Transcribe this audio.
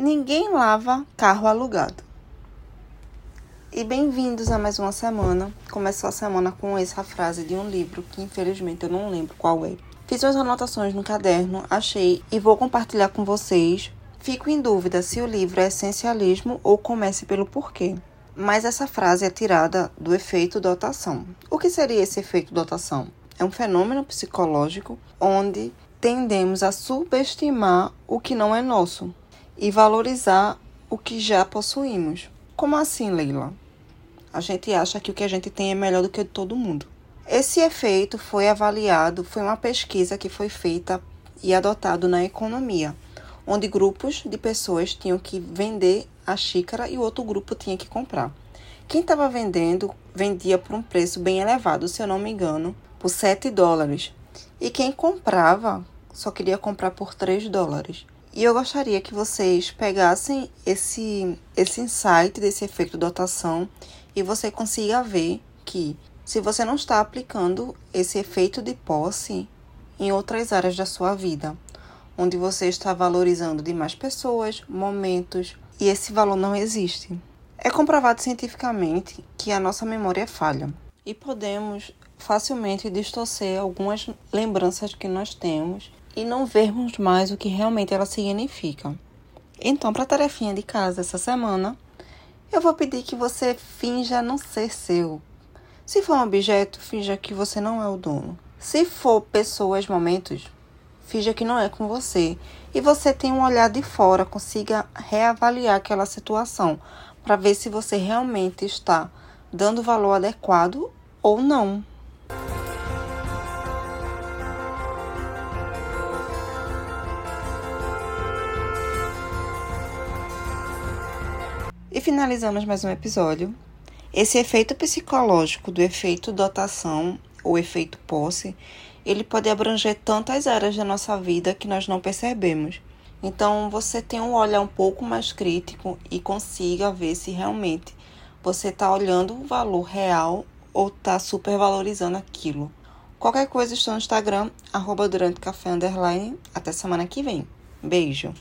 Ninguém lava carro alugado. E bem-vindos a mais uma semana. Começou a semana com essa frase de um livro que infelizmente eu não lembro qual é. Fiz as anotações no caderno, achei e vou compartilhar com vocês. Fico em dúvida se o livro é essencialismo ou comece pelo porquê. Mas essa frase é tirada do efeito dotação. O que seria esse efeito dotação? É um fenômeno psicológico onde tendemos a subestimar o que não é nosso e valorizar o que já possuímos. Como assim, Leila? A gente acha que o que a gente tem é melhor do que todo mundo. Esse efeito foi avaliado, foi uma pesquisa que foi feita e adotado na economia, onde grupos de pessoas tinham que vender a xícara e o outro grupo tinha que comprar. Quem estava vendendo vendia por um preço bem elevado, se eu não me engano, por 7 dólares. E quem comprava só queria comprar por 3 dólares. E eu gostaria que vocês pegassem esse, esse insight desse efeito dotação e você consiga ver que se você não está aplicando esse efeito de posse em outras áreas da sua vida, onde você está valorizando demais pessoas, momentos, e esse valor não existe. É comprovado cientificamente que a nossa memória falha e podemos facilmente distorcer algumas lembranças que nós temos e não vermos mais o que realmente ela significa. Então, para a tarefinha de casa essa semana, eu vou pedir que você finja não ser seu. Se for um objeto, finja que você não é o dono. Se for pessoas, momentos, finja que não é com você. E você tem um olhar de fora, consiga reavaliar aquela situação para ver se você realmente está dando valor adequado ou não. E finalizamos mais um episódio. Esse efeito psicológico do efeito dotação ou efeito posse, ele pode abranger tantas áreas da nossa vida que nós não percebemos. Então, você tem um olhar um pouco mais crítico e consiga ver se realmente você está olhando o valor real ou está supervalorizando aquilo. Qualquer coisa, estou no Instagram, arroba durante café underline. Até semana que vem. Beijo!